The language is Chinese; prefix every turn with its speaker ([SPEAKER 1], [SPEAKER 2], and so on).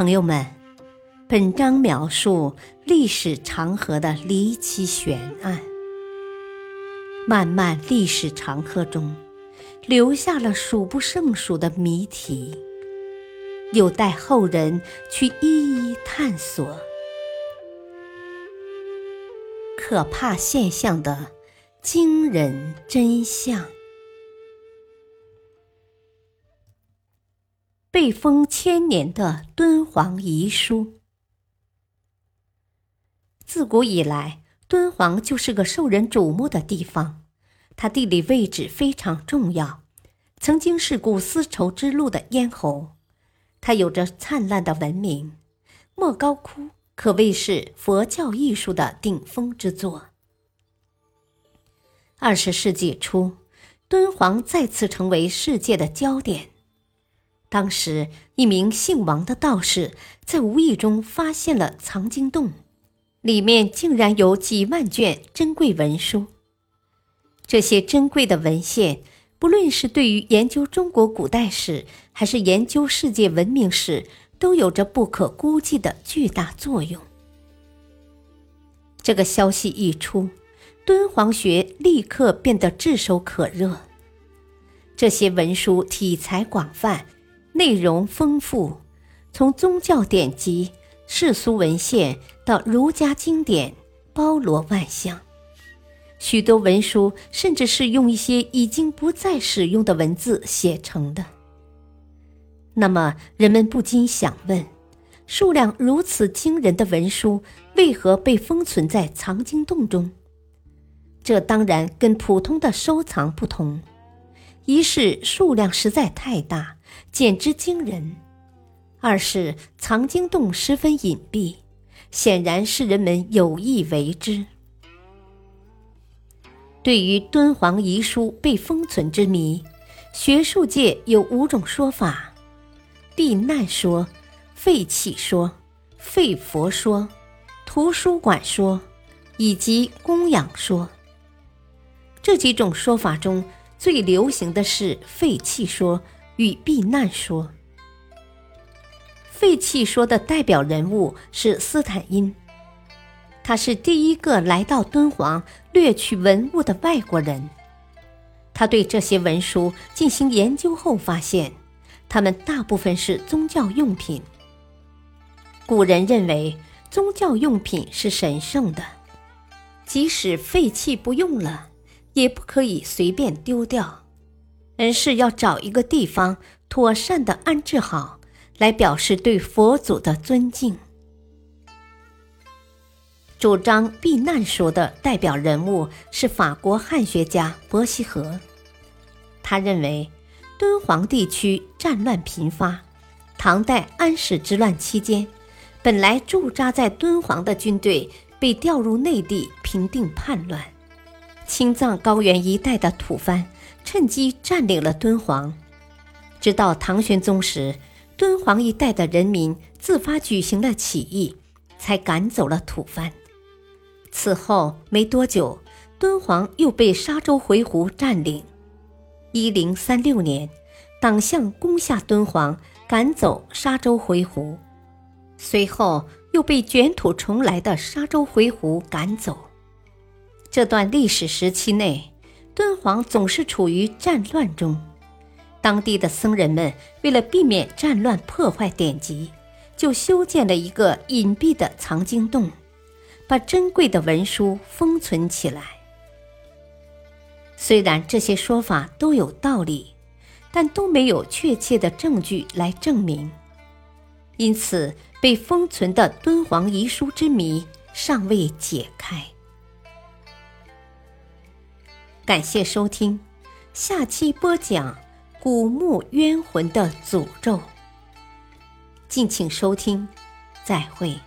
[SPEAKER 1] 朋友们，本章描述历史长河的离奇悬案。漫漫历史长河中，留下了数不胜数的谜题，有待后人去一一探索。可怕现象的惊人真相。被封千年的敦煌遗书。自古以来，敦煌就是个受人瞩目的地方。它地理位置非常重要，曾经是古丝绸之路的咽喉。它有着灿烂的文明，莫高窟可谓是佛教艺术的顶峰之作。二十世纪初，敦煌再次成为世界的焦点。当时，一名姓王的道士在无意中发现了藏经洞，里面竟然有几万卷珍贵文书。这些珍贵的文献，不论是对于研究中国古代史，还是研究世界文明史，都有着不可估计的巨大作用。这个消息一出，敦煌学立刻变得炙手可热。这些文书题材广泛。内容丰富，从宗教典籍、世俗文献到儒家经典，包罗万象。许多文书甚至是用一些已经不再使用的文字写成的。那么，人们不禁想问：数量如此惊人的文书，为何被封存在藏经洞中？这当然跟普通的收藏不同，一是数量实在太大。简直惊人。二是藏经洞十分隐蔽，显然是人们有意为之。对于敦煌遗书被封存之谜，学术界有五种说法：避难说、废弃说、废佛说、图书馆说，以及供养说。这几种说法中最流行的是废弃说。与避难说，废弃说的代表人物是斯坦因，他是第一个来到敦煌掠取文物的外国人。他对这些文书进行研究后发现，他们大部分是宗教用品。古人认为宗教用品是神圣的，即使废弃不用了，也不可以随便丢掉。而是要找一个地方妥善的安置好，来表示对佛祖的尊敬。主张避难说的代表人物是法国汉学家伯希和，他认为敦煌地区战乱频发，唐代安史之乱期间，本来驻扎在敦煌的军队被调入内地平定叛乱，青藏高原一带的吐蕃。趁机占领了敦煌，直到唐玄宗时，敦煌一带的人民自发举行了起义，才赶走了吐蕃。此后没多久，敦煌又被沙州回鹘占领。一零三六年，党项攻下敦煌，赶走沙州回鹘，随后又被卷土重来的沙州回鹘赶走。这段历史时期内。敦煌总是处于战乱中，当地的僧人们为了避免战乱破坏典籍，就修建了一个隐蔽的藏经洞，把珍贵的文书封存起来。虽然这些说法都有道理，但都没有确切的证据来证明，因此被封存的敦煌遗书之谜尚未解开。感谢收听，下期播讲古墓冤魂的诅咒。敬请收听，再会。